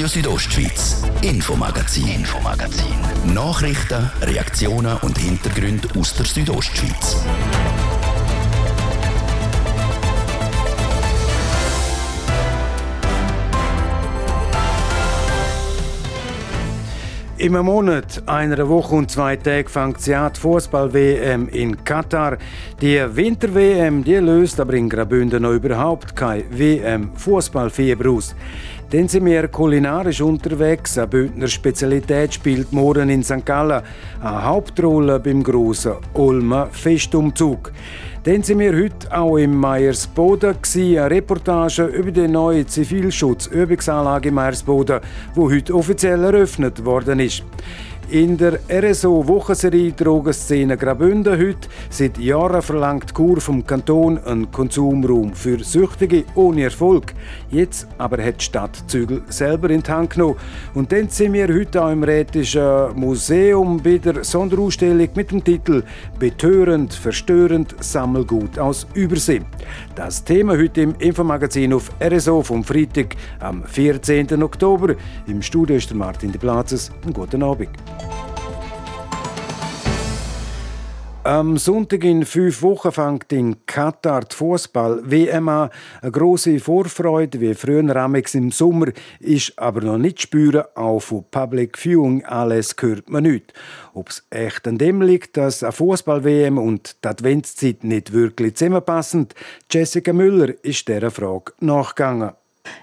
Radio Südostschweiz, Infomagazin, Infomagazin. Nachrichten, Reaktionen und Hintergründe aus der Südostschweiz. Im Monat, einer Woche und zwei Tagen fängt sie an Fußball-WM in Katar. Die Winter-WM löst aber in Graubünden noch überhaupt kein WM-Fußballfieber aus. Dann sind wir kulinarisch unterwegs. Eine Bündner Spezialität spielt morgen in St. Gallen eine Hauptrolle beim grossen Ulmer Festumzug. Dann sind wir heute auch im Meiersboden, eine Reportage über die neue Zivilschutzübungsanlage Meiersboden, die heute offiziell eröffnet worden ist. In der RSO-Wochenserie Drogenszene Graubünden heute seit Jahren verlangt Kur vom Kanton einen Konsumraum für Süchtige ohne Erfolg. Jetzt aber hat die Stadt Zügel selber in die Hand genommen. Und dann sind wir heute auch im Rätischen Museum bei der Sonderausstellung mit dem Titel Betörend, verstörend, Sammelgut aus Übersee. Das Thema heute im Infomagazin auf RSO vom Freitag am 14. Oktober. Im Studio ist der Martin de Platzes. Einen guten Abend. Am Sonntag in fünf Wochen fängt in Katar die Fußball-WM an. Eine grosse Vorfreude, wie früher Amex im Sommer, ist aber noch nicht spüren. Auch von Public Viewing alles hört man nicht. Ob es echt an dem liegt, dass eine Fußball-WM und die Adventszeit nicht wirklich zusammenpassen, Jessica Müller ist dieser Frage nachgegangen.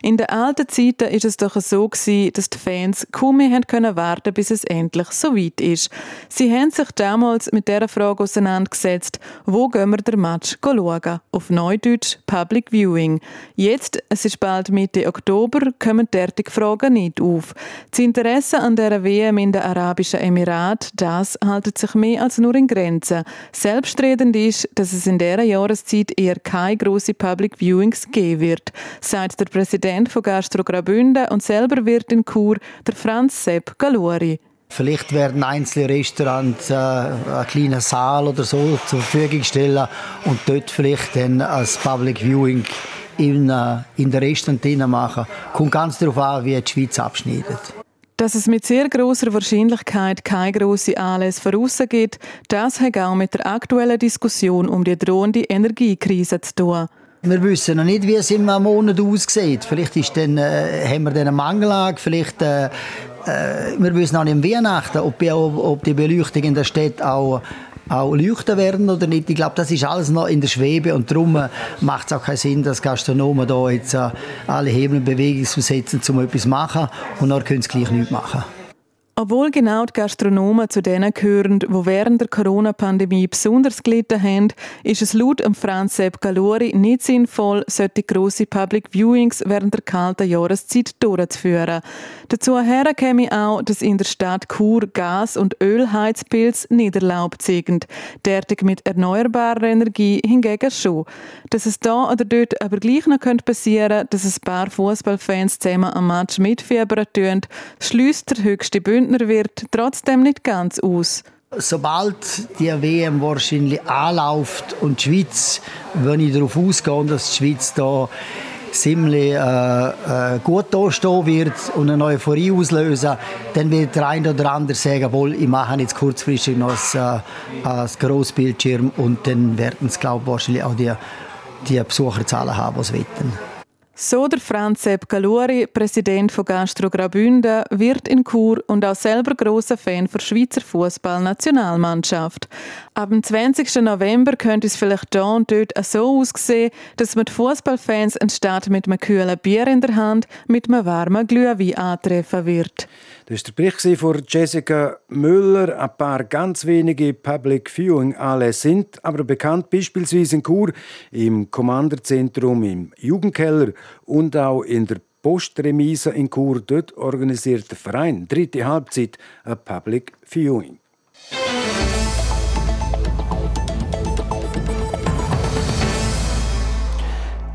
In den alten Zeiten ist es doch so gewesen, dass die Fans kaum mehr können warten, bis es endlich so weit ist. Sie haben sich damals mit der Frage auseinandergesetzt, wo gehen wir den Match schauen? Auf Neudeutsch Public Viewing. Jetzt, es ist bald Mitte Oktober, kommen derartige Fragen nicht auf. Das Interesse an der WM in den Arabischen Emiraten, das haltet sich mehr als nur in Grenzen. Selbstredend ist, dass es in dieser Jahreszeit eher keine grossen Public Viewings geben wird, sagt der Präsident Präsident von Gastro Graubünden und selber wird in Chur der Franz Sepp Galuri. Vielleicht werden einzelne Restaurants äh, einen kleinen Saal oder so zur Verfügung stellen und dort vielleicht dann als Public Viewing in, äh, in der Restaurant machen. Kommt ganz darauf an, wie die Schweiz abschneidet. Dass es mit sehr großer Wahrscheinlichkeit keine grosse Anlässe voraus gibt, das hat auch mit der aktuellen Diskussion um die drohende Energiekrise zu tun. Wir wissen noch nicht, wie es im Monat aussieht. Vielleicht ist dann, äh, haben wir dann eine Mangellage, vielleicht äh, äh, wir wissen auch nicht im Weihnachten, ob, ob die Beleuchtung in der Stadt auch auch leuchten werden oder nicht. Ich glaube, das ist alles noch in der Schwebe und darum äh, macht es auch keinen Sinn, dass Gastronomen da jetzt äh, alle Hebel in Bewegung zu setzen, um etwas zu machen und dann können sie gleich nichts machen. Obwohl genau die Gastronomen zu denen gehören, die während der Corona-Pandemie besonders gelitten haben, ist es laut Franz Sepp Galori nicht sinnvoll, solche grosse Public Viewings während der kalten Jahreszeit durchzuführen. Dazu her käme auch, dass in der Stadt Chur Gas- und Ölheizpilze nicht erlaubt sind. Derartig mit erneuerbarer Energie hingegen schon. Dass es da oder dort aber gleich noch passieren könnte, dass ein paar Fußballfans zusammen am Match mitfiebern tun, schließt der höchste Bündnis Bündner wird trotzdem nicht ganz aus. Sobald die WM wahrscheinlich anläuft und die Schweiz, wenn ich darauf ausgehe, dass die Schweiz da ziemlich äh, äh, gut dastehen wird und eine Euphorie auslösen, dann wird der eine oder andere sagen, wohl, ich mache jetzt kurzfristig noch ein, äh, ein Grossbildschirm und dann werden es, glaube ich, wahrscheinlich auch die, die Besucherzahlen haben, die es wetten. So der Franz Sepp Galuri, Präsident von Gastro Graubünden, wird in Chur und auch selber großer Fan der Schweizer Fußballnationalmannschaft. Ab dem 20. November könnte es vielleicht da und dort so aussehen, dass man die Fußballfans anstatt mit einem kühlen Bier in der Hand mit einem warmen Glühwein antreffen wird. Das war der Bericht von Jessica Müller. Ein paar ganz wenige Public Viewing alle sind aber bekannt, beispielsweise in Chur, im Kommanderzentrum, im Jugendkeller und auch in der Postremise in Chur. Dort organisiert der Verein dritte Halbzeit ein Public Viewing.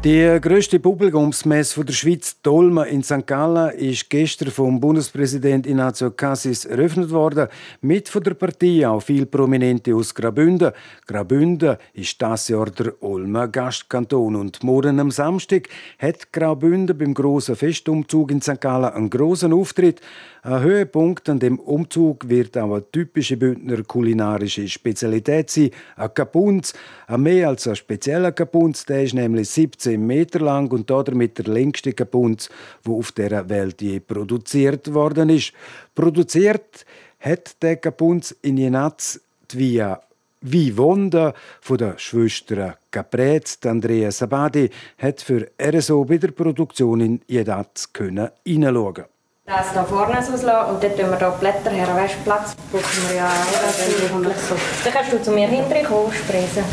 Die grösste Publikumsmesse der Schweiz, Dolma in St. Gallen, ist gestern vom Bundespräsident Ignazio Cassis eröffnet worden. Mit von der Partei auch viele Prominente aus Grabünden. Grabünden ist das Jahr der Olmer Gastkanton und morgen am Samstag hat Graubünden beim grossen Festumzug in St. Gallen einen grossen Auftritt. Ein Höhepunkt an dem Umzug wird auch eine typische Bündner kulinarische Spezialität sein, ein Kapunz. Mehr als ein spezieller Kapunz, der ist nämlich 17 Meter lang und damit der längste Kapunz, der auf der Welt je produziert worden ist. Produziert hat der Kapunz in Jenatz via wie Wunder von der Schwester Caprez, Andrea Sabadi, hat für RSO bei der Produktion in Jedatz hineinschauen das hier vorne auslassen und dann tun wir hier Blätter her. Weißt du, Platz brauchen wir ja. Dann kannst du zu mir hinterher kommen, sprechen.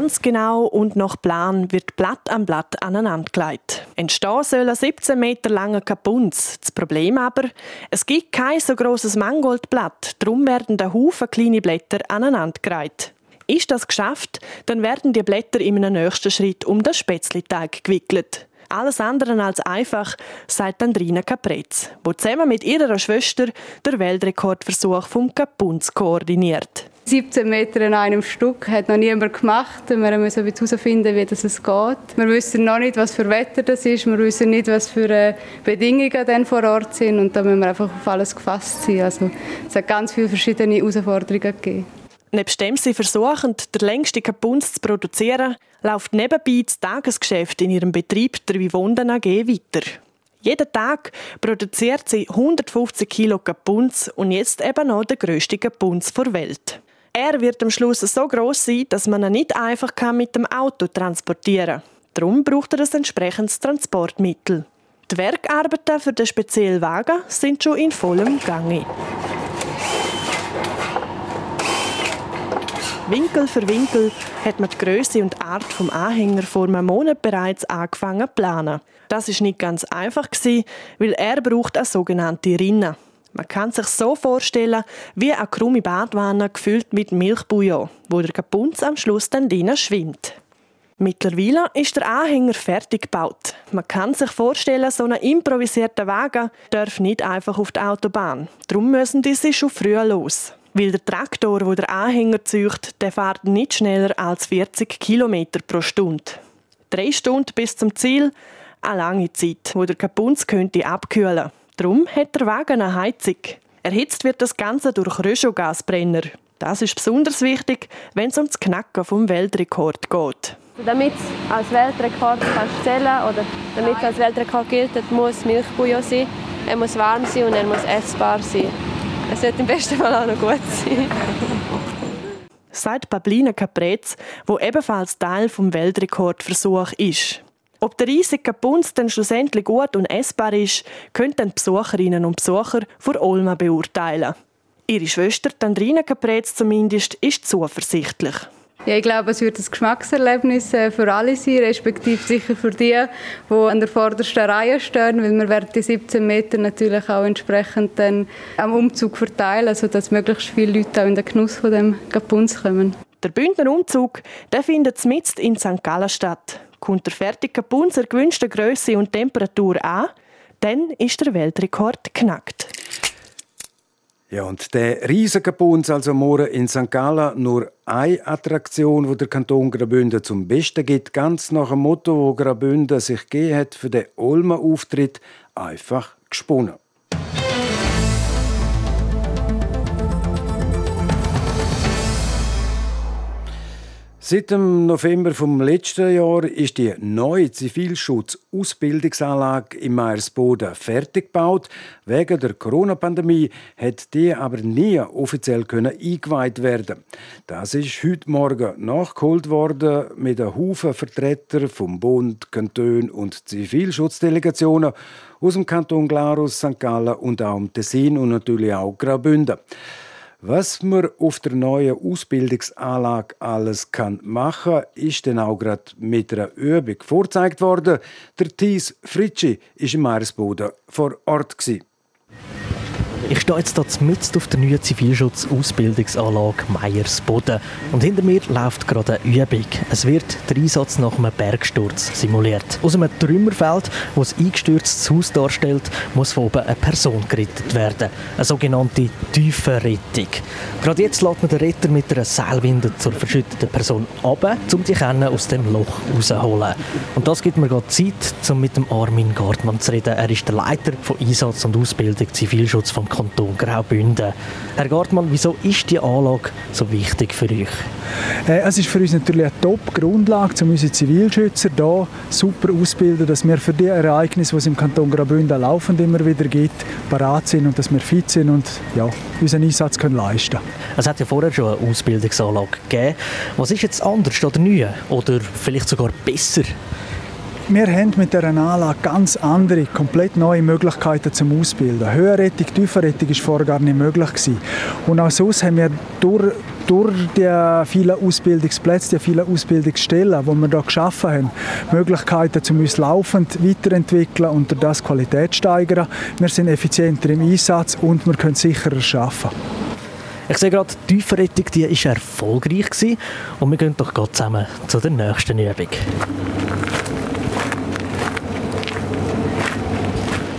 Ganz genau und nach Plan wird Blatt an Blatt aneinandergelegt. Entstehen soll ein 17 Meter langer Kapunz. Das Problem aber, es gibt kein so grosses Mangoldblatt, darum werden da Haufen kleine Blätter aneinandergereiht. Ist das geschafft, dann werden die Blätter in einem nächsten Schritt um den Spätzleteig gewickelt alles andere als einfach, sagt Andrina Caprez, die zusammen mit ihrer Schwester den Weltrekordversuch vom Kapunz koordiniert. 17 Meter in einem Stück hat noch niemand gemacht. Wir müssen herausfinden, wie das geht. Wir wissen noch nicht, was für Wetter das ist. Wir wissen nicht, was für äh, Bedingungen dann vor Ort sind. Und da müssen wir einfach auf alles gefasst sein. Also, es hat ganz viele verschiedene Herausforderungen gegeben. Nebst dem sie versuchen, den längsten Kapunz zu produzieren, läuft nebenbei das Tagesgeschäft in ihrem Betrieb der Vivonden AG weiter. Jeden Tag produziert sie 150 Kilo Kapunz und jetzt eben noch den grössten Kapunz der Welt. Er wird am Schluss so groß sein, dass man ihn nicht einfach mit dem Auto transportieren kann. Darum braucht er ein entsprechendes Transportmittel. Die Werkarbeiten für den speziellen Wagen sind schon in vollem Gange. Winkel für Winkel hat man die Größe und Art vom Anhänger vor einem Monat bereits angefangen zu planen. Das ist nicht ganz einfach weil er braucht eine sogenannte Rinne. Man kann sich so vorstellen, wie eine krumme Badwanne gefüllt mit Milchbouillon, wo der Kapunz am Schluss dann drinnen schwimmt. Mittlerweile ist der Anhänger fertig gebaut. Man kann sich vorstellen, so ein improvisierter Wagen darf nicht einfach auf die Autobahn. Darum müssen diese schon früh los. Weil der Traktor, wo der Anhänger zücht, der fährt nicht schneller als 40 km pro Stunde. Drei Stunden bis zum Ziel, eine lange Zeit, wo der Kapunz könnte abkühlen. Darum hat der Wagen eine Heizung. Erhitzt wird das Ganze durch Röschogasbrenner. Das ist besonders wichtig, wenn es um das Knacken vom Weltrekord geht. Damit es als Weltrekord kannst zählen oder damit es als Weltrekord gilt, muss Milchbouillon sein. Er muss warm sein und er muss essbar sein. Es wird im besten Fall auch noch gut sein. Sagt Pablina Caprez, wo ebenfalls Teil vom Weltrekordversuch ist. Ob der riesige Kapunz dann schlussendlich gut und essbar ist, können Besucherinnen und Besucher von Olma beurteilen. Ihre Schwester, Andrina Caprez zumindest, ist zuversichtlich. Ja, ich glaube, es wird ein Geschmackserlebnis äh, für alle sein, respektive sicher für die, die an der vordersten Reihe stehen, weil wir werden die 17 Meter natürlich auch entsprechend dann am Umzug verteilen, sodass möglichst viele Leute auch in den Genuss von dem Kapunz kommen. Der Bündner Umzug der findet mitten in St. Gallen statt. Kommt der fertige Kapunz der gewünschten Größe und Temperatur an, dann ist der Weltrekord knackt. Ja, und der Riesenkapunz, also morgen in St. Gallen, nur eine Attraktion, wo der Kanton Graubünden zum Besten gibt, ganz nach dem Motto, wo Graubünden sich gegeben hat für den Olma-Auftritt, einfach gesponnen. Seit dem November vom letzten Jahr ist die neue Zivilschutz-Ausbildungsanlage im Meiersboden fertig gebaut. Wegen der Corona-Pandemie hat die aber nie offiziell können eingeweiht werden. Das ist heute Morgen nachgeholt worden mit einem Haufen Vertreter vom Bund, Kanton und Zivilschutzdelegationen aus dem Kanton Glarus, St. Gallen und auch dem Tessin und natürlich auch Graubünden. Was man auf der neuen Ausbildungsanlage alles kann machen ist dann auch gerade mit einer Übung vorgezeigt worden. Der Thies Fritschi war im Meeresboden vor Ort. Ich stehe jetzt hier mitten auf der neuen Zivilschutz-Ausbildungsanlage Meiersboden. Und hinter mir läuft gerade eine Übung. Es wird der Einsatz nach einem Bergsturz simuliert. Aus einem Trümmerfeld, das ein eingestürztes Haus darstellt, muss von oben eine Person gerettet werden. Eine sogenannte Tiefenrettung. Gerade jetzt lässt man den Retter mit einer Seilwinde zur verschütteten Person ab, um die Kerne aus dem Loch rauszuholen. Und das gibt mir gerade Zeit, um mit dem Armin Gartmann zu reden. Er ist der Leiter von Einsatz und Ausbildung Zivilschutz vom Kanton Graubünden. Herr Gartmann, wieso ist die Anlage so wichtig für euch? Äh, es ist für uns natürlich eine Top-Grundlage, um unsere Zivilschützer hier super auszubilden, dass wir für die Ereignisse, die es im Kanton Graubünden laufend immer wieder gibt, parat sind und dass wir fit sind und ja, unseren Einsatz können leisten können. Es hat ja vorher schon eine Ausbildungsanlage gegeben. Was ist jetzt anders oder neu oder vielleicht sogar besser? Wir haben mit dieser Anlage ganz andere, komplett neue Möglichkeiten zum Ausbilden. Höherrettung, Tieferrettung war vorher gar nicht möglich. Gewesen. Und auch sonst haben wir durch, durch die vielen Ausbildungsplätze, die vielen Ausbildungsstellen, die wir hier geschaffen haben, Möglichkeiten, um uns laufend weiterentwickeln und das Qualität steigern. Wir sind effizienter im Einsatz und wir können sicherer arbeiten. Ich sehe gerade, die Tieferrettung war erfolgreich gewesen. und wir gehen doch zusammen zu der nächsten Übung.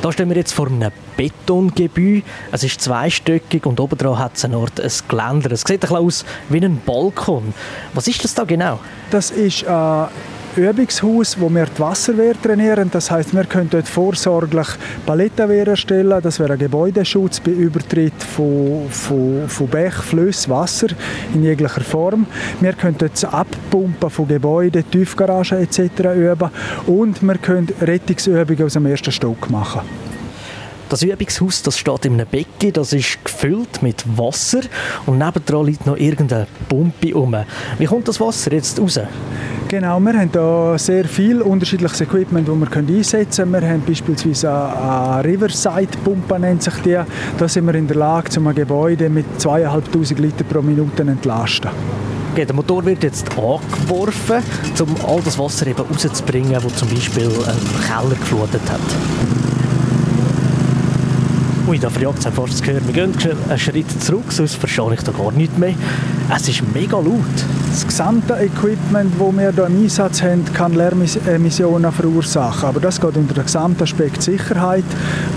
Da stehen wir jetzt vor einem Betongebäude. Es ist zweistöckig und oben hat es eine Art ein Geländer. Es sieht ein bisschen aus wie ein Balkon. Was ist das da genau? Das ist ein Übungshaus, wo wir die Wasserwehr trainieren. Das heißt, wir können dort vorsorglich Palettenwehr erstellen. Das wäre ein Gebäudeschutz bei Übertritt von, von, von Bech, Flüssen, Wasser in jeglicher Form. Wir können dort das Abpumpen von Gebäuden, Tiefgaragen etc. üben. Und wir können Rettungsübungen aus dem ersten Stock machen. Das Übungshaus das steht in einem Becken, das ist gefüllt mit Wasser und nebendran liegt noch irgendeine Pumpe um. Wie kommt das Wasser jetzt raus? Genau, wir haben hier sehr viel unterschiedliches Equipment, das wir einsetzen können. Wir haben beispielsweise eine Riverside-Pumpe, nennt sich die. Da sind wir in der Lage, ein Gebäude mit 2'500 Liter pro Minute zu entlasten. Okay, der Motor wird jetzt angeworfen, um all das Wasser eben rauszubringen, das zum Beispiel einen Keller geflutet hat. Ui, da verjagt es fast zu hören. Wir gehen einen Schritt zurück, sonst verstehe ich da gar nicht mehr. Es ist mega laut. Das gesamte Equipment, das wir hier im Einsatz haben, kann Lärmemissionen verursachen. Aber das geht unter den gesamten Aspekt Sicherheit,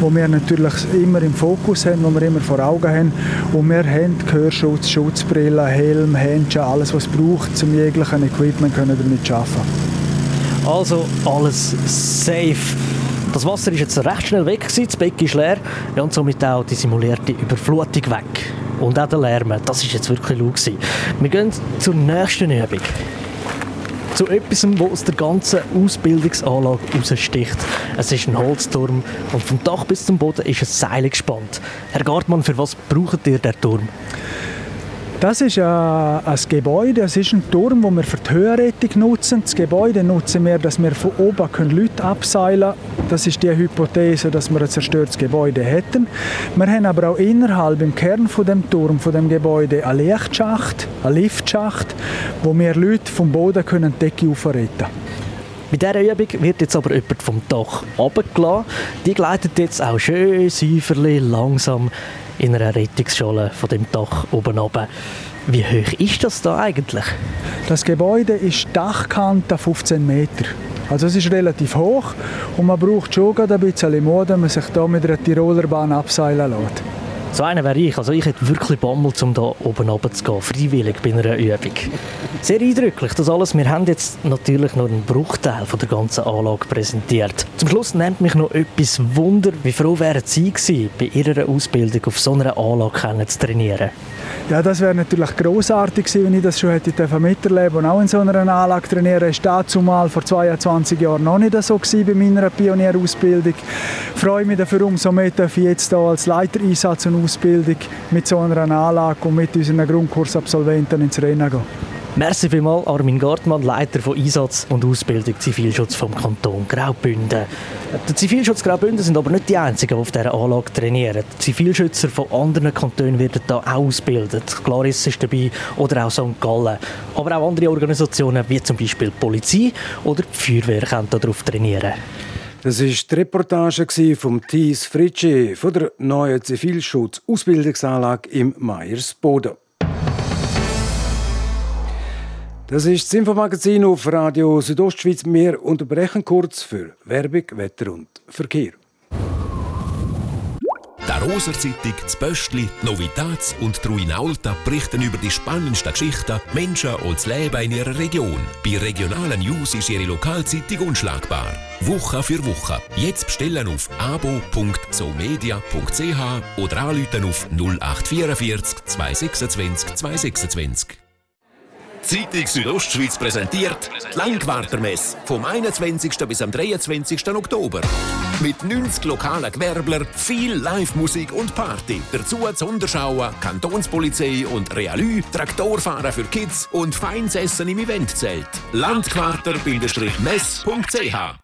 wo wir natürlich immer im Fokus haben, wo wir immer vor Augen haben. Und wir haben Gehörschutz, Schutzbrille, Helm, Handschuhe, alles, was es braucht, um jeglichen Equipment können damit zu arbeiten. Also alles safe. Das Wasser ist jetzt recht schnell weg, gewesen, das Becken ist leer ja, und somit auch die simulierte Überflutung weg. Und auch der Lärm, das ist jetzt wirklich laut gewesen. Wir gehen zur nächsten Übung. Zu etwas, was aus der ganzen Ausbildungsanlage raussticht. Es ist ein Holzturm und vom Dach bis zum Boden ist ein Seil gespannt. Herr Gartmann, für was braucht ihr den Turm? Das ist ein, ein Gebäude, das ist ein Turm, den wir für die Höhenrettung nutzen. Das Gebäude nutzen wir, dass wir von oben Leute abseilen können. Das ist die Hypothese, dass wir ein zerstörtes Gebäude hätten. Wir haben aber auch innerhalb, im Kern von dem Turm, von dem Gebäude, einen Lichtschacht, einen Liftschacht, wo wir Leute vom Boden können die Decke aufretten können. Bei dieser Übung wird jetzt aber jemand vom Dach runtergelassen. Die gleitet jetzt auch schön säuferlich langsam in einer Rettungsschale von dem Dach oben runter. Wie hoch ist das da eigentlich? Das Gebäude ist Dachkante 15 Meter. Also es ist relativ hoch und man braucht schon ein bisschen Mut, wenn man sich hier mit einer Tiroler Bahn abseilen lässt. So einer wäre ich. Also ich hätte wirklich Bammel, um da oben runter zu gehen. Freiwillig bei einer Übung. Sehr eindrücklich, das alles. Wir haben jetzt natürlich nur einen Bruchteil von der ganzen Anlage präsentiert. Zum Schluss nennt mich noch etwas Wunder. Wie froh wären Sie gewesen, bei Ihrer Ausbildung auf so einer Anlage zu trainieren? Ja, das wäre natürlich großartig gewesen, wenn ich das schon hätte miterleben und auch in so einer Anlage trainieren. War dazu vor 22 Jahren noch nicht so gewesen bei meiner Pionierausbildung. Ich freue mich dafür umso mehr, ich jetzt hier als Leiter Einsatz und Ausbildung mit so einer Anlage und mit unseren Grundkursabsolventen ins Rennen gehen. Merci vielmals Armin Gartmann, Leiter von Einsatz und Ausbildung Zivilschutz vom Kanton Graubünden. Der Zivilschutz Graubünden sind aber nicht die einzigen, die auf dieser Anlage trainieren. Die Zivilschützer von anderen Kantonen werden hier auch ausgebildet. Claris ist dabei oder auch St. Gallen. Aber auch andere Organisationen wie zum Beispiel die Polizei oder die Feuerwehr können darauf trainieren. Das ist die Reportage vom Thies Fritschi von der neuen Zivilschutz-Ausbildungsanlage im Meiersboden. Das ist das Infomagazin auf Radio Südostschweiz. Wir unterbrechen kurz für Werbung, Wetter und Verkehr. Der Roser Zeitung, das Böstli, Novitats und Truinalta berichten über die spannendsten Geschichten, Menschen und das Leben in ihrer Region. Bei regionalen News ist ihre Lokalzeitung unschlagbar. Woche für Woche. Jetzt bestellen auf abo.somedia.ch oder anrufen auf 0844 226 226. Zeitung Südostschweiz präsentiert die Langwartermesse vom 21. bis am 23. Oktober. Mit 90 lokalen Gewerblern, viel Live-Musik und Party. Dazu Sonderschauen, Kantonspolizei und Realü, Traktorfahren für Kids und feines Essen im Eventzelt. Landquarter-mess.ch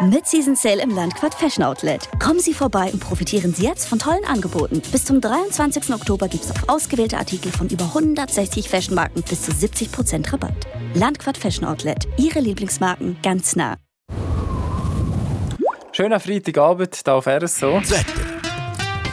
Mid-Season Sale im Landquart Fashion Outlet. Kommen Sie vorbei und profitieren Sie jetzt von tollen Angeboten. Bis zum 23. Oktober gibt es auf ausgewählte Artikel von über 160 Fashionmarken bis zu 70% Rabatt. Landquart Fashion Outlet. Ihre Lieblingsmarken ganz nah. Schöner Freitagabend hier auf RSO. Wetter.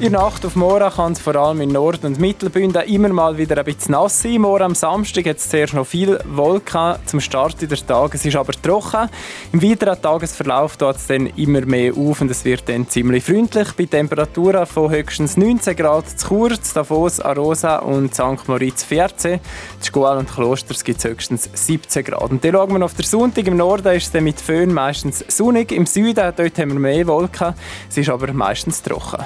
In der Nacht auf morgen kann es vor allem in Nord- und Mittelbünden immer mal wieder ein bisschen nass sein. Morgen am Samstag hat es zuerst noch viel Wolken zum Start der Tag. Es ist aber trocken. Im weiteren Tagesverlauf tut es dann immer mehr auf und es wird dann ziemlich freundlich. Bei Temperaturen von höchstens 19 Grad zu Chur, zu Davos, Arosa und St. Moritz 14. Die Schule und Klosters gibt es höchstens 17 Grad. Und dann schauen wir auf den Sonntag. Im Norden ist es dann mit Föhn meistens sonnig. Im Süden dort haben wir mehr Wolken. Es ist aber meistens trocken.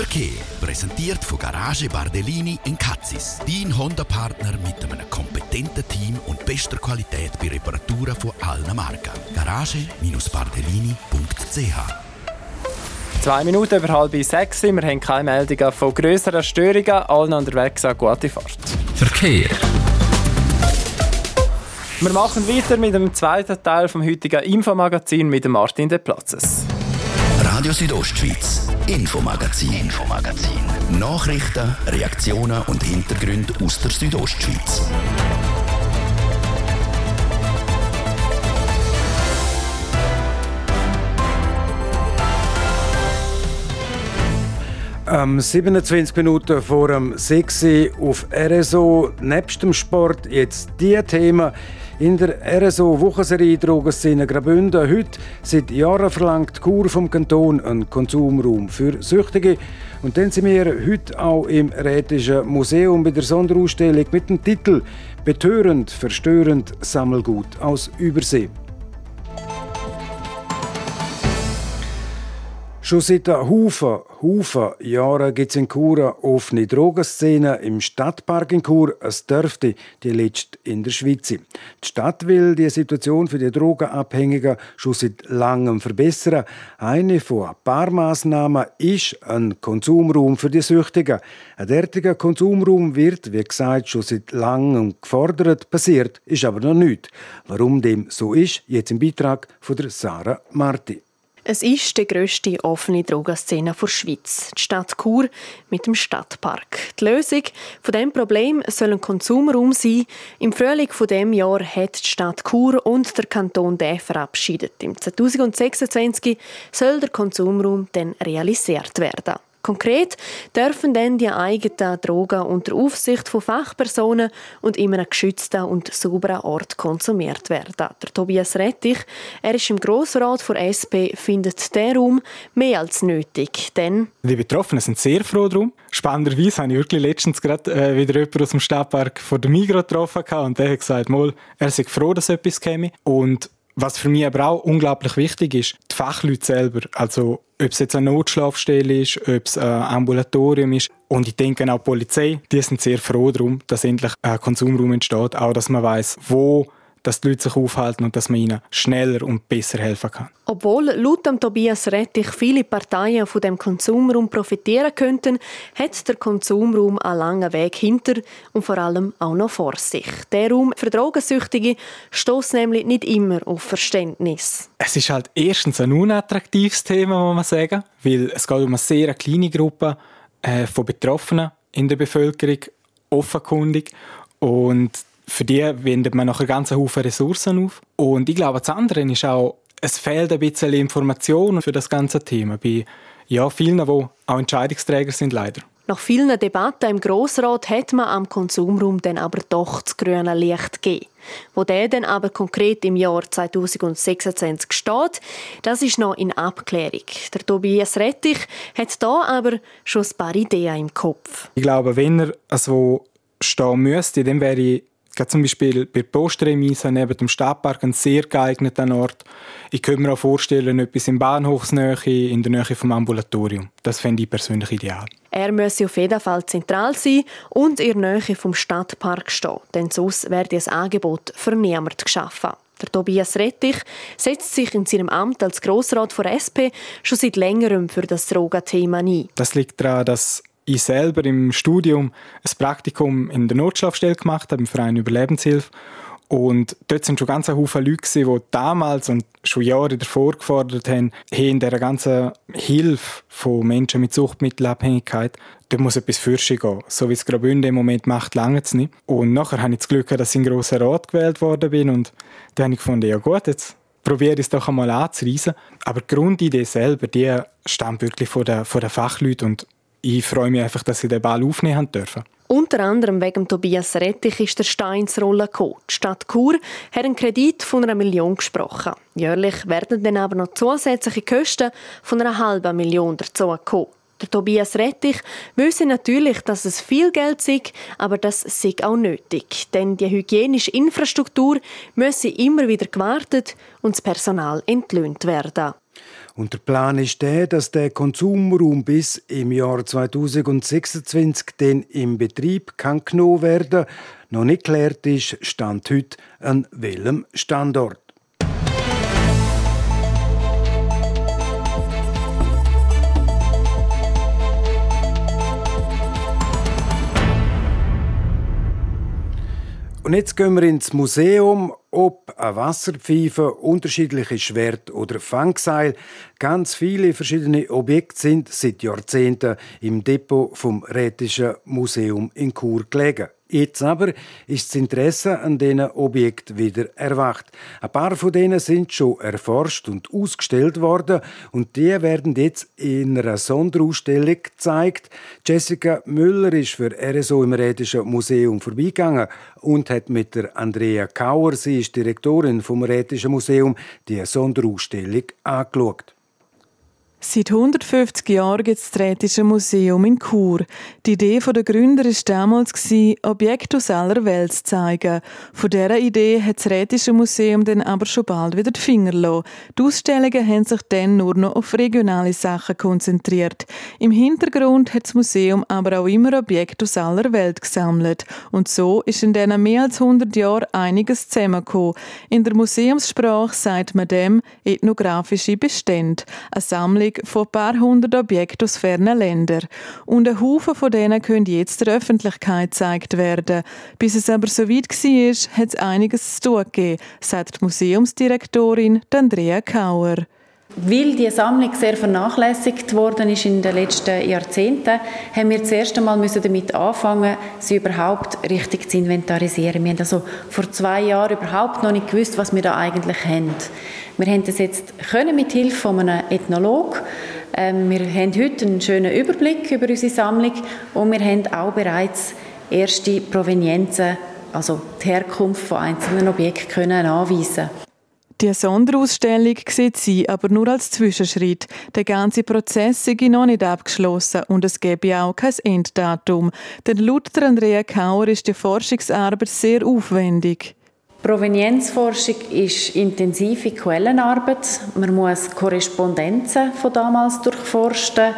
Verkehr. Präsentiert von Garage Bardellini in Katzis. Dein Honda-Partner mit einem kompetenten Team und bester Qualität bei Reparaturen von allen Marken. Garage-bardellini.ch Zwei Minuten über halb sechs. Wir haben keine Meldungen von grösseren Störungen. Allen unterwegs eine gute Fahrt. Verkehr. Wir machen weiter mit dem zweiten Teil vom heutigen Infomagazin mit dem Martin De Platzes. Radio Südostschweiz, Infomagazin, Infomagazin. Nachrichten, Reaktionen und Hintergründe aus der Südostschweiz. Ähm, 27 Minuten vor dem 6 Uhr auf RSO. Nebst dem Sport jetzt die Themen in der RSO Wochenserie Drogenszene Graubünden. Heute seit Jahren verlangt die Kur vom Kanton einen Konsumraum für Süchtige. Und dann sind wir heute auch im Rätischen Museum bei der Sonderausstellung mit dem Titel Betörend, verstörend Sammelgut aus Übersee. Schon seit Haufen, Haufen Jahren gibt es in Chur offene Drogenszene im Stadtpark in Chur. Es dürfte die letzte in der Schweiz sein. Die Stadt will die Situation für die Drogenabhängigen schon seit langem verbessern. Eine von ein paar Massnahmen ist ein Konsumraum für die Süchtigen. Ein derartiger Konsumraum wird, wie gesagt, schon seit langem gefordert. Passiert ist aber noch nichts. Warum dem so ist, jetzt im Beitrag von Sarah Marti. Es ist die grösste offene Drogenszene der Schweiz, die Stadt Chur mit dem Stadtpark. Die Lösung von dem Problem soll ein Konsumraum sein. Im Frühling von dem Jahr hat die Stadt Chur und der Kanton den verabschiedet. Im 2026 soll der Konsumraum dann realisiert werden. Konkret dürfen dann die eigenen Drogen unter Aufsicht von Fachpersonen und in einem geschützten und sauberen Ort konsumiert werden. Der Tobias Rettich, er ist im Grossrat der SP, findet der Raum mehr als nötig, denn die Betroffenen sind sehr froh darum. Spannenderweise habe ich wirklich letztens gerade äh, wieder jemanden aus dem Stadtpark von der Migros getroffen und der hat gesagt, er sei froh, dass etwas käme und was für mich aber auch unglaublich wichtig ist, die Fachleute selber. Also, ob es jetzt eine Notschlafstelle ist, ob es ein Ambulatorium ist. Und ich denke auch die Polizei, die sind sehr froh darum, dass endlich ein Konsumraum entsteht. Auch, dass man weiß, wo dass die Leute sich aufhalten und dass man ihnen schneller und besser helfen kann. Obwohl laut Tobias Rettich viele Parteien von dem Konsumraum profitieren könnten, hat der Konsumraum einen langen Weg hinter und vor allem auch noch vor sich. Der Raum für Drogensüchtige stößt nämlich nicht immer auf Verständnis. Es ist halt erstens ein unattraktives Thema, muss man sagen, weil es geht um eine sehr kleine Gruppe äh, von Betroffenen in der Bevölkerung, offenkundig und für die wendet man nachher ganz Haufen Ressourcen auf. Und ich glaube, das andere ist auch, es fehlt ein bisschen Informationen für das ganze Thema bei ja, vielen, die auch Entscheidungsträger sind, leider. Nach vielen Debatten im Grossrat hat man am Konsumraum dann aber doch das grüne Licht gegeben. Wo der dann aber konkret im Jahr 2026 steht, das ist noch in Abklärung. Der Tobias Rettich hat da aber schon ein paar Ideen im Kopf. Ich glaube, wenn er so stehen müsste, dann wäre ich Gerade zum Beispiel bei Postremise neben dem Stadtpark ein sehr geeigneter Ort. Ich könnte mir auch vorstellen, etwas in Bahnhofsnähe, in der Nähe vom Ambulatorium. Das fände ich persönlich ideal. Er müsse auf jeden Fall zentral sein und in der Nähe vom Stadtpark stehen, denn sonst werde das Angebot für niemand geschaffen. Der Tobias Rettich setzt sich in seinem Amt als Grossrat der SP schon seit längerem für das Drogenthema ein. Das liegt daran, dass ich selber im Studium ein Praktikum in der Notschlafstelle gemacht habe, im Verein Überlebenshilfe. Und dort sind schon ganz viele Leute, die damals und schon Jahre davor gefordert haben, hey, in dieser ganzen Hilfe von Menschen mit Suchtmittelabhängigkeit, da muss etwas fürschen gehen. So wie es Graubünden im Moment macht, lange es nicht. Und nachher habe ich das Glück, dass ich in den grossen Rat gewählt worden bin und da habe ich gefunden, ja gut, jetzt probiere ich es doch einmal anzureisen. Aber die Grundidee selber, die stammt wirklich von den, von den Fachleuten und ich freue mich einfach, dass ich den Ball aufnehmen dürfen. Unter anderem wegen Tobias Rettich ist der Stein ins Rollen gekommen. Die Stadt Chur hat einen Kredit von einer Million gesprochen. Jährlich werden dann aber noch zusätzliche Kosten von einer halben Million dazukommen. Der Tobias Rettich wüsste natürlich, dass es viel Geld sei, aber das sei auch nötig. Denn die hygienische Infrastruktur müsse immer wieder gewartet und das Personal entlöhnt werden. Und der Plan ist der, dass der Konsumraum bis im Jahr 2026 den im Betrieb kann genommen werden. Noch nicht klärt ist, stand heute an welchem Standort. Und jetzt gehen wir ins Museum, ob eine Wasserpfeife, unterschiedliche Schwert oder Fangseil. Ganz viele verschiedene Objekte sind seit Jahrzehnten im Depot vom Rätischen Museum in Chur gelegen. Jetzt aber ist das Interesse an diesen Objekten wieder erwacht. Ein paar von denen sind schon erforscht und ausgestellt worden und die werden jetzt in einer Sonderausstellung gezeigt. Jessica Müller ist für RSO im Rätischen Museum vorbeigegangen und hat mit der Andrea Kauer, sie ist Direktorin vom Rätischen Museum, die Sonderausstellung angeschaut. Seit 150 Jahren gibt es das Rätische Museum in Chur. Die Idee der Gründer war damals, Objekte aus aller Welt zu zeigen. Von dieser Idee hat das Rätische Museum dann aber schon bald wieder die Finger gelassen. Die Ausstellungen haben sich dann nur noch auf regionale Sachen konzentriert. Im Hintergrund hat das Museum aber auch immer Objekte aus aller Welt gesammelt. Und so ist in diesen mehr als 100 Jahren einiges zusammengekommen. In der Museumssprache sagt man dem ethnografische Bestände. Eine Sammlung Sammlung von ein paar hundert Objekten aus fernen Ländern. Und ein Haufen von denen können jetzt der Öffentlichkeit gezeigt werden. Bis es aber so weit war, hat es einiges zu tun gegeben, sagt die Museumsdirektorin Andrea Kauer. Weil die Sammlung sehr vernachlässigt worden ist in den letzten Jahrzehnten, haben wir zuerst einmal damit anfangen, sie überhaupt richtig zu inventarisieren. Wir haben also vor zwei Jahren überhaupt noch nicht gewusst, was wir da eigentlich haben. Wir haben das jetzt können mit Hilfe von einem Ethnolog Ähm, wir haben heute einen schönen Überblick über unsere Sammlung und wir haben auch bereits erste Provenienzen, also die Herkunft von einzelnen Objekten können anweisen die Sonderausstellung sieht sie aber nur als Zwischenschritt. Der ganze Prozess sei noch nicht abgeschlossen und es gebe auch kein Enddatum. Denn laut Andrea Kauer ist die Forschungsarbeit sehr aufwendig. Provenienzforschung ist intensive Quellenarbeit. Man muss Korrespondenzen von damals durchforsten,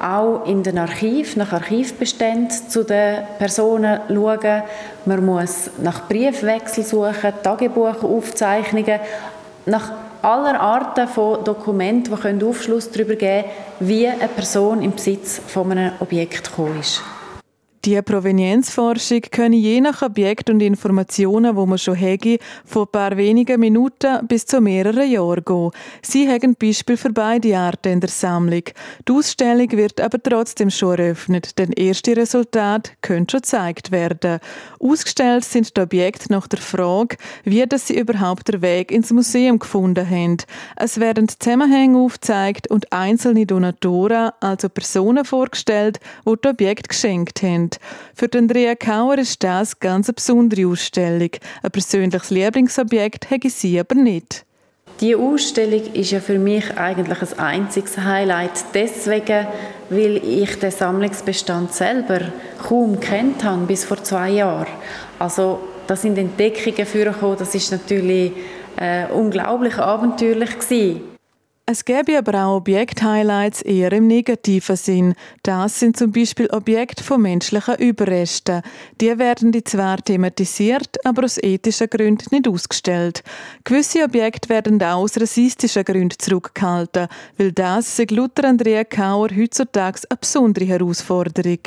auch in den Archiv, nach Archivbeständen zu den Personen schauen. Man muss nach Briefwechsel suchen, Tagebuchaufzeichnungen, nach aller Arten von Dokumenten, die Aufschluss darüber geben können, wie eine Person im Besitz von einem Objekt gekommen ist. Die Provenienzforschung könne je nach Objekt und Informationen, wo man schon hätte, von ein paar wenigen Minuten bis zu mehreren Jahren gehen. Sie haben Beispiel für beide Arten in der Sammlung. Die Ausstellung wird aber trotzdem schon eröffnet, denn erste Resultate können schon gezeigt werden. Ausgestellt sind die Objekte nach der Frage, wie dass sie überhaupt den Weg ins Museum gefunden haben. Es werden Zusammenhänge aufgezeigt und einzelne Donatoren, also Personen vorgestellt, die die Objekte geschenkt haben. Für Andrea Kauer ist das ganz eine besondere Ausstellung. Ein persönliches Lieblingsobjekt hätte sie aber nicht. Die Ausstellung ist ja für mich eigentlich ein einziges Highlight. Deswegen, weil ich den Sammlungsbestand selber kaum kennt habe bis vor zwei Jahren. Also da sind Entdeckungen vorgekommen, das ist natürlich äh, unglaublich abenteuerlich gewesen. Es gäbe aber auch Objekt-Highlights eher im negativen Sinn. Das sind zum Beispiel Objekte von menschlichen Überresten. Die werden die zwar thematisiert, aber aus ethischen Gründen nicht ausgestellt. Gewisse Objekte werden auch aus rassistischen Gründen zurückgehalten, weil das ist laut Andrea Kauer heutzutage eine besondere Herausforderung.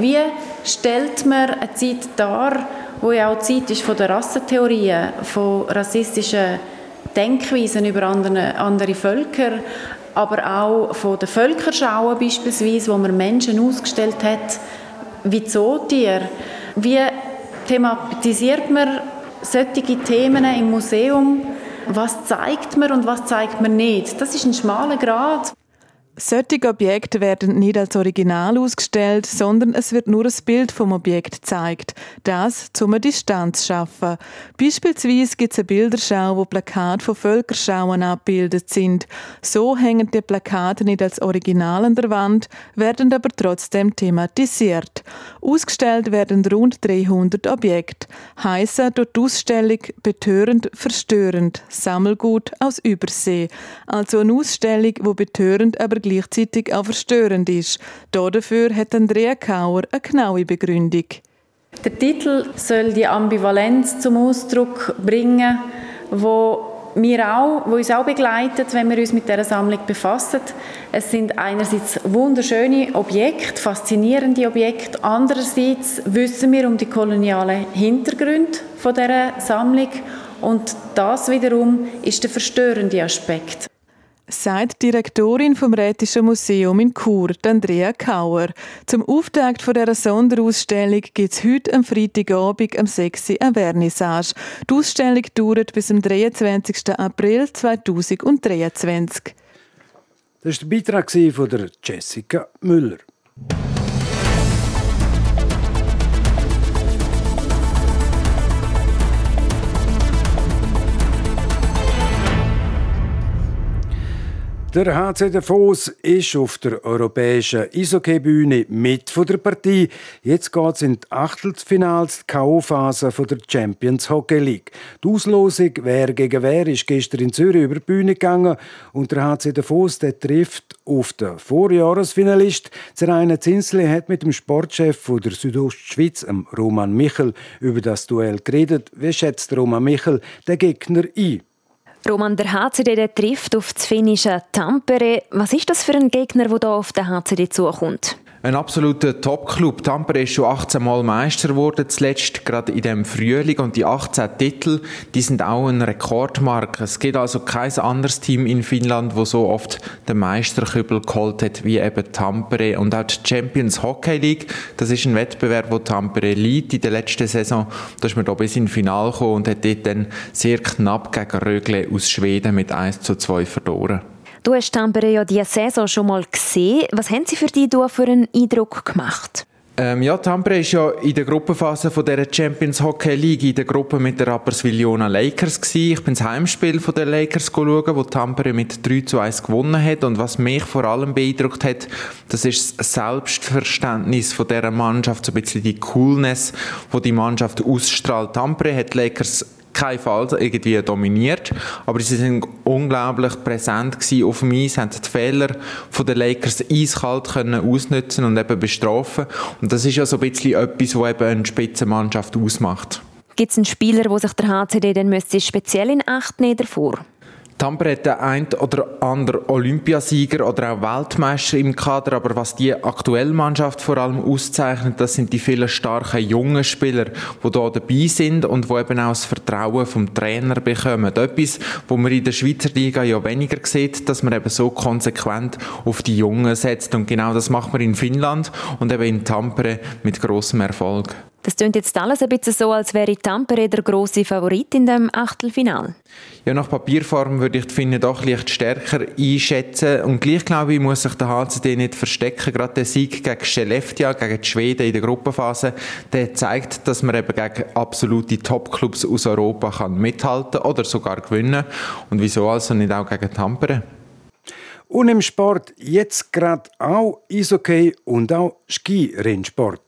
Wie stellt man eine Zeit dar, wo ja auch Zeit ist von der Rassentheorien, von rassistischen Denkweisen über andere, andere Völker, aber auch von den Völkerschauen beispielsweise, wo man Menschen ausgestellt hat, wie Zootiere. Wie thematisiert man solche Themen im Museum? Was zeigt man und was zeigt man nicht? Das ist ein schmaler Grad. Solche Objekte werden nicht als Original ausgestellt, sondern es wird nur ein Bild vom Objekt gezeigt. Das zum eine Distanz schaffen. Beispielsweise gibt es eine Bilderschau, wo Plakate von Völkerschauen abgebildet sind. So hängen die Plakate nicht als Original an der Wand, werden aber trotzdem thematisiert. Ausgestellt werden rund 300 Objekte. Heissen dort die Ausstellung betörend, verstörend, Sammelgut aus Übersee. Also eine Ausstellung, wo betörend, aber gleichzeitig auch verstörend ist. Dafür hat Andrea Kauer eine genaue Begründung. Der Titel soll die Ambivalenz zum Ausdruck bringen, wo wir auch, wo uns auch begleitet, wenn wir uns mit der Sammlung befassen. Es sind einerseits wunderschöne Objekte, faszinierende Objekte. Andererseits wissen wir um die kolonialen Hintergründe von der Sammlung und das wiederum ist der verstörende Aspekt sagt die Direktorin vom Rätischen Museum in Chur, Andrea Kauer. Zum Auftakt dieser Sonderausstellung gibt es heute am Freitagabend am 6. Uhr eine Vernissage. Die Ausstellung dauert bis zum 23. April 2023. Das war der Beitrag von Jessica Müller. Der HC Davos ist auf der europäischen Eishockey-Bühne mit von der Partie. Jetzt geht es in die Achtelfinals, die K.O.-Phase der Champions Hockey League. Die Auslosung, wer gegen wer, ist gestern in Zürich über die Bühne gegangen und der HC Davos der trifft auf den Vorjahresfinalist. Zeraine Zinsli hat mit dem Sportchef von der Südostschweiz, Roman Michel, über das Duell geredet. Wie schätzt Roman Michel den Gegner ein? Roman, der HCD der trifft auf das finnische Tampere. Was ist das für ein Gegner, der hier auf den HCD zukommt? Ein absoluter Top-Club. Tampere ist schon 18 Mal Meister geworden, zuletzt gerade in dem Frühling. Und die 18 Titel, die sind auch ein Rekordmarke. Es gibt also kein anderes Team in Finnland, wo so oft den Meisterkübel geholt hat wie eben Tampere. Und auch die Champions Hockey League, das ist ein Wettbewerb, wo Tampere liegt in der letzten Saison. Da ist man da bis ins Finale gekommen und hat dort dann sehr knapp gegen Rögle aus Schweden mit 1 zu 2 verloren. Du hast Tampere ja diese Saison schon mal gesehen. Was haben sie für dich für einen Eindruck gemacht? Ähm, ja, Tampere ist ja in der Gruppenphase von der Champions Hockey League in der Gruppe mit der Rapperswil-Jona Lakers gewesen. Ich bin das Heimspiel der Lakers schauen, wo Tampere mit 3 zu 1 gewonnen hat. Und was mich vor allem beeindruckt hat, das ist das Selbstverständnis von dieser Mannschaft, so ein bisschen die Coolness, die die Mannschaft ausstrahlt. Tampere hat Lakers keinen Fall irgendwie dominiert, aber sie sind unglaublich präsent auf dem Eis, haben die Fehler von den Lakers eiskalt können ausnutzen und eben bestrafen und das ist ja so ein bisschen etwas, was eben eine Spitzenmannschaft ausmacht. Gibt es einen Spieler, wo sich der HCD dann speziell in Acht nehmen davor? Tampere hat den ein oder anderen Olympiasieger oder auch Weltmeister im Kader, aber was die aktuelle Mannschaft vor allem auszeichnet, das sind die vielen starken jungen Spieler, die hier dabei sind und die eben auch das Vertrauen vom Trainer bekommen. Etwas, wo man in der Schweizer Liga ja weniger sieht, dass man eben so konsequent auf die Jungen setzt und genau das macht man in Finnland und eben in Tampere mit großem Erfolg. Das klingt jetzt alles ein bisschen so, als wäre Tampere der grosse Favorit in dem Achtelfinal. Ja, nach Papierform würde ich die Finnen doch leicht stärker einschätzen. Und gleich glaube ich, muss sich der HCD nicht verstecken. Gerade der Sieg gegen Skellefteå, gegen die Schweden in der Gruppenphase, der zeigt, dass man eben gegen absolute Topclubs aus Europa kann mithalten oder sogar gewinnen. Und wieso also nicht auch gegen Tampere? Und im Sport jetzt gerade auch Eishockey und auch Skirennsport.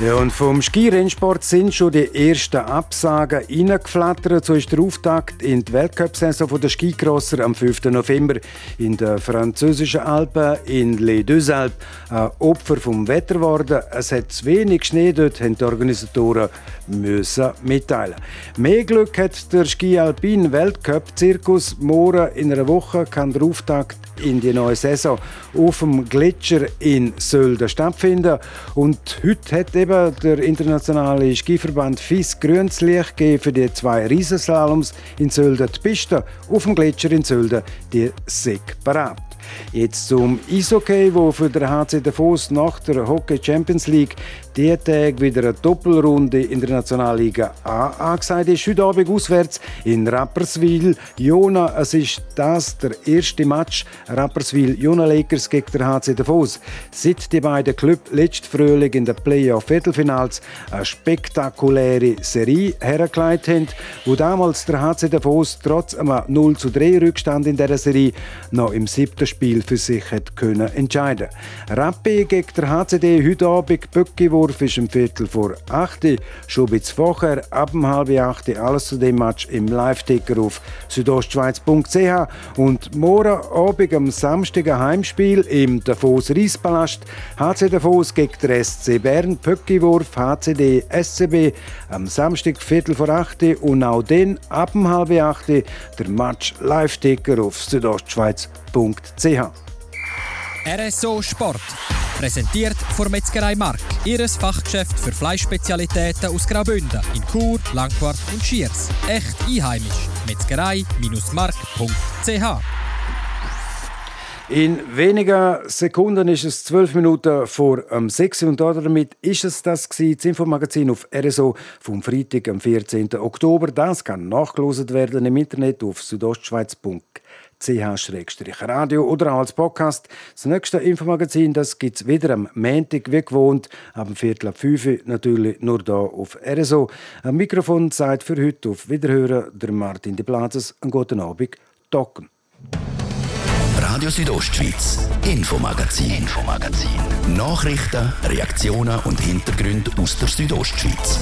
ja, und vom Skirennsport sind schon die ersten Absagen reingeflattert. So ist der Auftakt in die Weltcup-Saison der Skicrosser am 5. November in den französischen Alpen in Les Deux Alpes ein Opfer vom Wetter geworden. Es hat zu wenig Schnee dort, haben die Organisatoren müssen mitteilen. Mehr Glück hat der Ski Alpin Weltcup Zirkus morgen in einer Woche kann der Auftakt in die neue Saison auf dem Gletscher in Sölden stattfinden. Und heute hat eben der internationale Skiverband FIS grünes Licht gegeben für die zwei Riesenslaloms in Sölden. Die Piste auf dem Gletscher in Sölden, die separat. Jetzt zum Eishockey, wo für den HC Davos nach der Hockey Champions League die Tag wieder eine Doppelrunde in der Nationalliga A angesagt ist. Heute Abend auswärts in Rapperswil. Jona, es ist das der erste Match Rapperswil Jona Lakers gegen der HC Davos. Seit die beiden Clubs letzten Frühling in den Playoff-Viertelfinals eine spektakuläre Serie hergelegt haben, wo damals der HC Davos trotz einem 0 zu 3 Rückstand in dieser Serie noch im siebten Spiel für sich hat können entscheiden. Rappi gegen der HCD heute Abend Böcki Wurf ist im Viertel vor 8 Uhr. Schon bisschen vorher, ab um halb 8 Uhr, alles zu dem Match im Live-Ticker auf südostschweiz.ch. Und morgen Abend am Samstag ein Heimspiel im Davos Reispalast. HC Davos gegen der SC Bern, Pöckiwurf, HCD SCB am Samstag Viertel vor 8 Uhr und auch dann ab um halb 8 Uhr der Match Live-Ticker auf südostschweiz.ch. RSO Sport. Präsentiert von Metzgerei Mark, ihres Fachgeschäft für Fleischspezialitäten aus Graubünden in Chur, Langquart und Schiers. Echt einheimisch. Metzgerei-mark.ch in wenigen Sekunden ist es zwölf Minuten vor um, 6 und damit ist es das gewesen, das Infomagazin auf RSO vom Freitag, am 14. Oktober. Das kann nachgelost werden im Internet auf südostschweiz.ch ch-radio oder auch als Podcast. Das nächste Infomagazin gibt es wieder am Montag, wie gewohnt, am Viertel ab 5 natürlich nur hier auf RSO. Am Mikrofon sagt für heute auf Wiederhören der Martin de Plazes. Einen guten Abend, Docken. Radio Südostschweiz, Infomagazin, Infomagazin. Nachrichten, Reaktionen und Hintergründe aus der Südostschweiz.